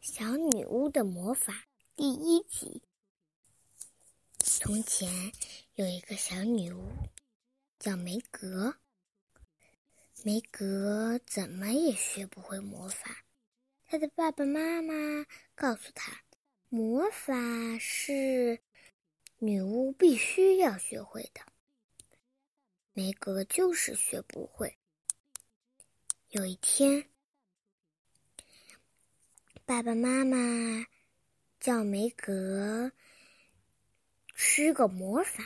小女巫的魔法第一集。从前有一个小女巫，叫梅格。梅格怎么也学不会魔法。她的爸爸妈妈告诉她，魔法是女巫必须要学会的。梅格就是学不会。有一天。爸爸妈妈叫梅格施个魔法，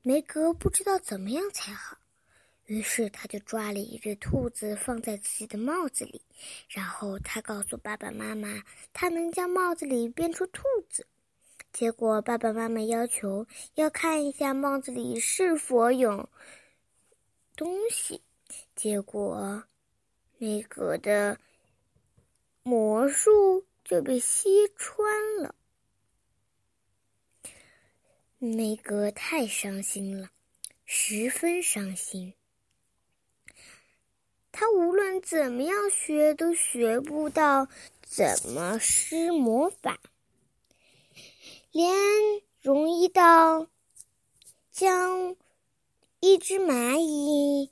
梅格不知道怎么样才好，于是他就抓了一只兔子放在自己的帽子里，然后他告诉爸爸妈妈，他能将帽子里变出兔子。结果爸爸妈妈要求要看一下帽子里是否有东西，结果梅格的。魔术就被吸穿了，梅格太伤心了，十分伤心。他无论怎么样学，都学不到怎么施魔法，连容易到将一只蚂蚁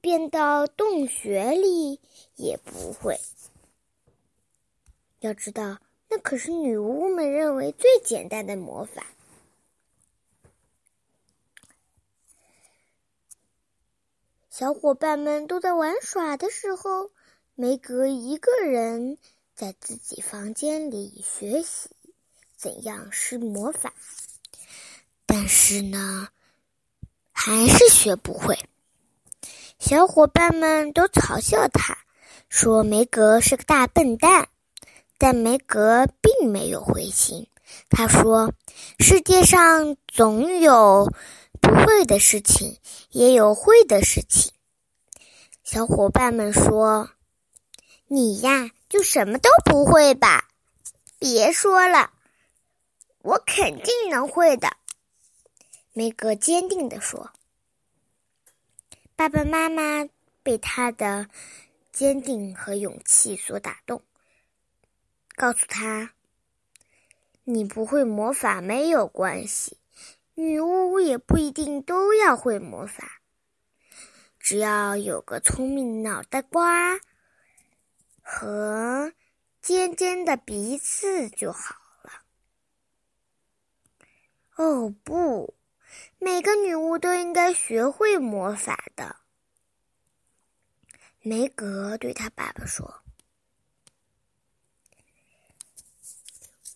变到洞穴里也不会。要知道，那可是女巫们认为最简单的魔法。小伙伴们都在玩耍的时候，梅格一个人在自己房间里学习怎样施魔法。但是呢，还是学不会。小伙伴们都嘲笑他，说梅格是个大笨蛋。但梅格并没有灰心，他说：“世界上总有不会的事情，也有会的事情。”小伙伴们说：“你呀，就什么都不会吧？”别说了，我肯定能会的。”梅格坚定地说。爸爸妈妈被他的坚定和勇气所打动。告诉他：“你不会魔法没有关系，女巫也不一定都要会魔法，只要有个聪明脑袋瓜和尖尖的鼻子就好了。”哦不，每个女巫都应该学会魔法的。梅格对他爸爸说。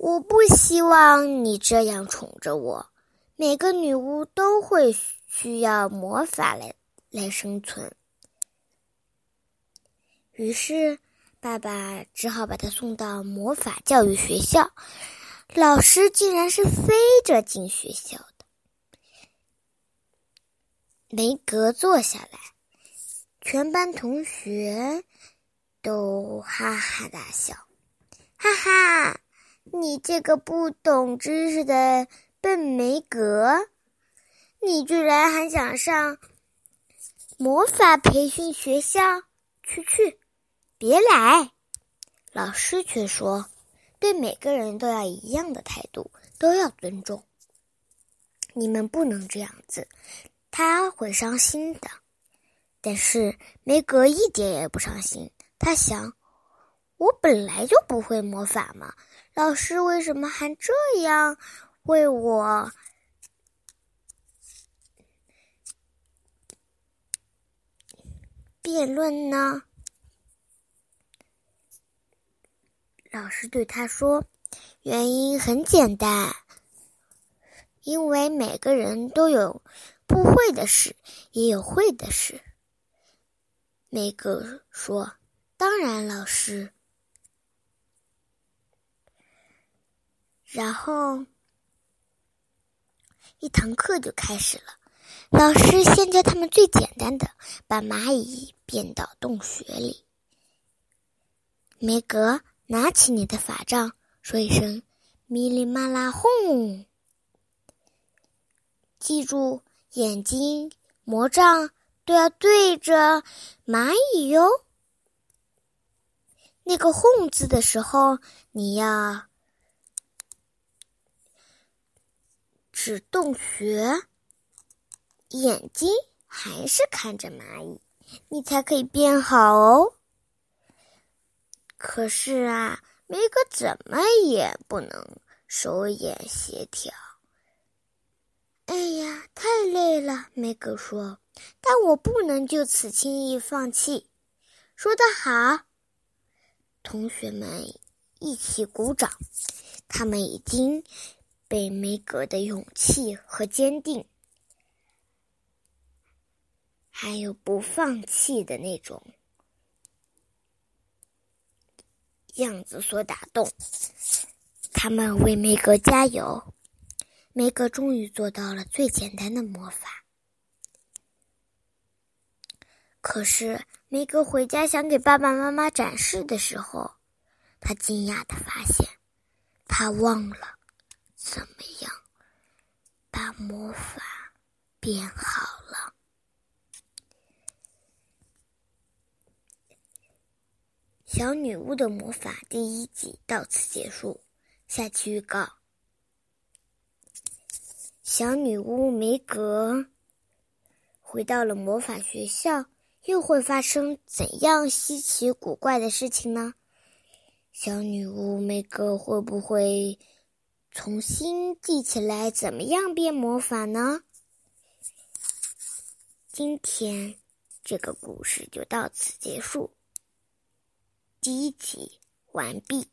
我不希望你这样宠着我。每个女巫都会需要魔法来来生存。于是，爸爸只好把她送到魔法教育学校。老师竟然是飞着进学校的。梅格坐下来，全班同学都哈哈大笑，哈哈。你这个不懂知识的笨梅格，你居然还想上魔法培训学校？去去，别来！老师却说，对每个人都要一样的态度，都要尊重。你们不能这样子，他会伤心的。但是梅格一点也不伤心，他想。我本来就不会魔法嘛，老师为什么还这样为我辩论呢？老师对他说：“原因很简单，因为每个人都有不会的事，也有会的事。”梅格说：“当然，老师。”然后，一堂课就开始了。老师先教他们最简单的，把蚂蚁变到洞穴里。梅格，拿起你的法杖，说一声“咪哩嘛啦轰”。记住，眼睛、魔杖都要对着蚂蚁哟。那个“哄”字的时候，你要指洞穴，眼睛还是看着蚂蚁，你才可以变好哦。可是啊，梅格怎么也不能手眼协调。哎呀，太累了，梅格说。但我不能就此轻易放弃。说得好，同学们一起鼓掌。他们已经被梅格的勇气和坚定，还有不放弃的那种样子所打动。他们为梅格加油。梅格终于做到了最简单的魔法。可是，梅格回家想给爸爸妈妈展示的时候，他惊讶的发现，他忘了怎么样把魔法变好了。小女巫的魔法第一集到此结束。下期预告。小女巫梅格回到了魔法学校，又会发生怎样稀奇古怪的事情呢？小女巫梅格会不会重新记起来怎么样变魔法呢？今天这个故事就到此结束，第一集完毕。